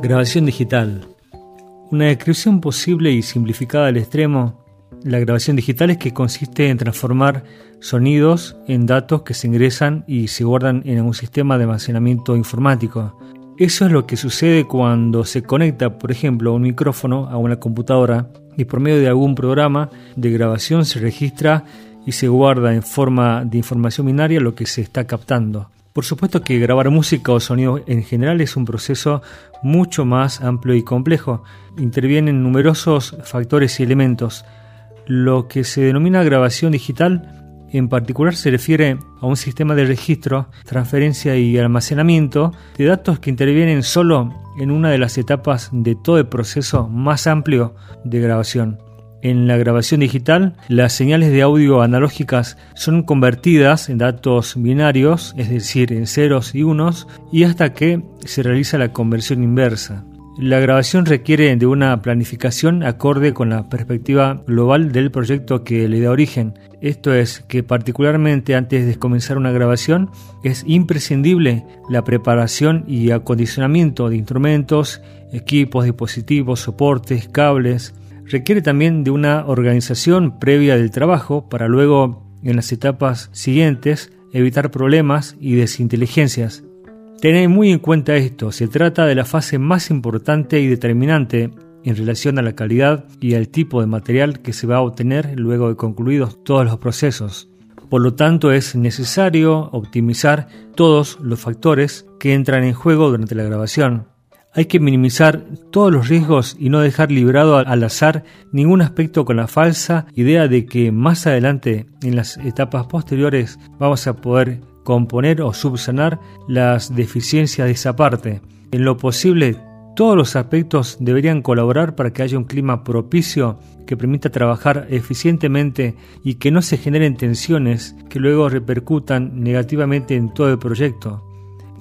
Grabación digital. Una descripción posible y simplificada al extremo, la grabación digital es que consiste en transformar sonidos en datos que se ingresan y se guardan en un sistema de almacenamiento informático. Eso es lo que sucede cuando se conecta, por ejemplo, un micrófono a una computadora y por medio de algún programa de grabación se registra y se guarda en forma de información binaria lo que se está captando. Por supuesto que grabar música o sonido en general es un proceso mucho más amplio y complejo. Intervienen numerosos factores y elementos. Lo que se denomina grabación digital en particular se refiere a un sistema de registro, transferencia y almacenamiento de datos que intervienen solo en una de las etapas de todo el proceso más amplio de grabación. En la grabación digital, las señales de audio analógicas son convertidas en datos binarios, es decir, en ceros y unos, y hasta que se realiza la conversión inversa. La grabación requiere de una planificación acorde con la perspectiva global del proyecto que le da origen. Esto es que particularmente antes de comenzar una grabación es imprescindible la preparación y acondicionamiento de instrumentos, equipos, dispositivos, soportes, cables, requiere también de una organización previa del trabajo para luego, en las etapas siguientes, evitar problemas y desinteligencias. Tened muy en cuenta esto, se trata de la fase más importante y determinante en relación a la calidad y al tipo de material que se va a obtener luego de concluidos todos los procesos. Por lo tanto, es necesario optimizar todos los factores que entran en juego durante la grabación. Hay que minimizar todos los riesgos y no dejar librado al azar ningún aspecto con la falsa idea de que más adelante, en las etapas posteriores, vamos a poder componer o subsanar las deficiencias de esa parte. En lo posible, todos los aspectos deberían colaborar para que haya un clima propicio que permita trabajar eficientemente y que no se generen tensiones que luego repercutan negativamente en todo el proyecto.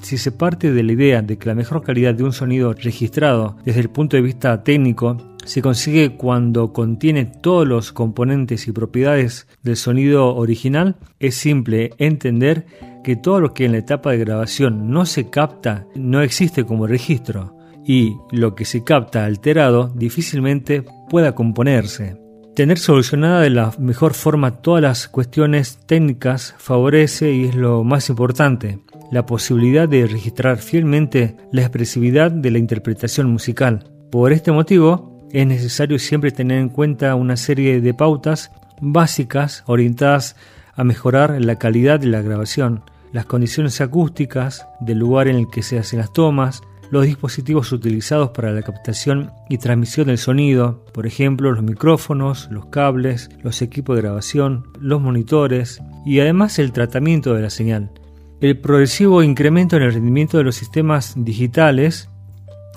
Si se parte de la idea de que la mejor calidad de un sonido registrado desde el punto de vista técnico se consigue cuando contiene todos los componentes y propiedades del sonido original, es simple entender que todo lo que en la etapa de grabación no se capta no existe como registro y lo que se capta alterado difícilmente pueda componerse. Tener solucionada de la mejor forma todas las cuestiones técnicas favorece y es lo más importante la posibilidad de registrar fielmente la expresividad de la interpretación musical. Por este motivo, es necesario siempre tener en cuenta una serie de pautas básicas orientadas a mejorar la calidad de la grabación, las condiciones acústicas del lugar en el que se hacen las tomas, los dispositivos utilizados para la captación y transmisión del sonido, por ejemplo los micrófonos, los cables, los equipos de grabación, los monitores y además el tratamiento de la señal. El progresivo incremento en el rendimiento de los sistemas digitales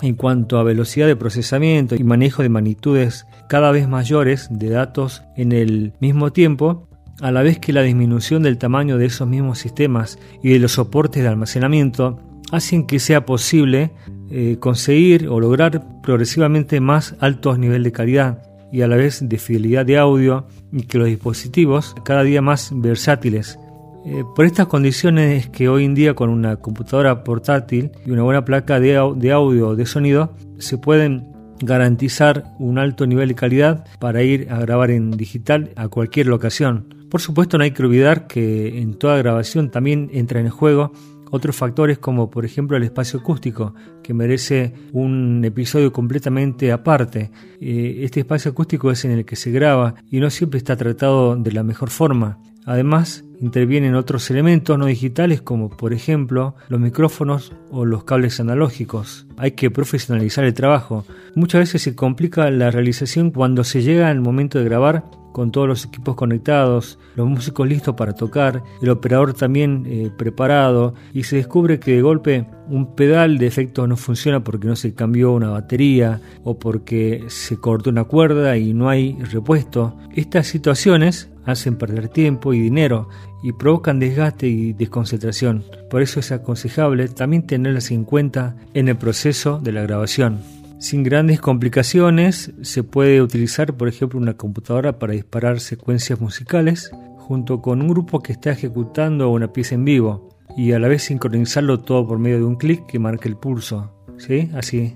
en cuanto a velocidad de procesamiento y manejo de magnitudes cada vez mayores de datos en el mismo tiempo, a la vez que la disminución del tamaño de esos mismos sistemas y de los soportes de almacenamiento hacen que sea posible eh, conseguir o lograr progresivamente más altos niveles de calidad y a la vez de fidelidad de audio y que los dispositivos cada día más versátiles eh, por estas condiciones es que hoy en día con una computadora portátil y una buena placa de, de audio o de sonido se pueden garantizar un alto nivel de calidad para ir a grabar en digital a cualquier locación. Por supuesto no hay que olvidar que en toda grabación también entra en juego otros factores como por ejemplo el espacio acústico, que merece un episodio completamente aparte. Eh, este espacio acústico es en el que se graba y no siempre está tratado de la mejor forma. Además, intervienen otros elementos no digitales como por ejemplo los micrófonos o los cables analógicos. Hay que profesionalizar el trabajo. Muchas veces se complica la realización cuando se llega al momento de grabar con todos los equipos conectados, los músicos listos para tocar, el operador también eh, preparado y se descubre que de golpe un pedal de efecto no funciona porque no se cambió una batería o porque se cortó una cuerda y no hay repuesto. Estas situaciones hacen perder tiempo y dinero y provocan desgaste y desconcentración. Por eso es aconsejable también tenerlas en cuenta en el proceso de la grabación. Sin grandes complicaciones se puede utilizar por ejemplo una computadora para disparar secuencias musicales junto con un grupo que está ejecutando una pieza en vivo y a la vez sincronizarlo todo por medio de un clic que marque el pulso. ¿Sí? Así.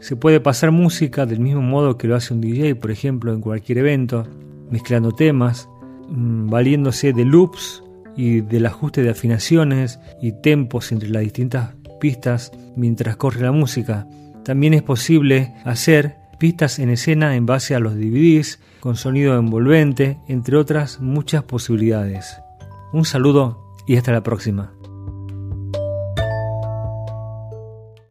Se puede pasar música del mismo modo que lo hace un DJ, por ejemplo, en cualquier evento, mezclando temas, mm, valiéndose de loops y del ajuste de afinaciones y tempos entre las distintas pistas mientras corre la música. También es posible hacer pistas en escena en base a los DVDs, con sonido envolvente, entre otras muchas posibilidades. Un saludo y hasta la próxima.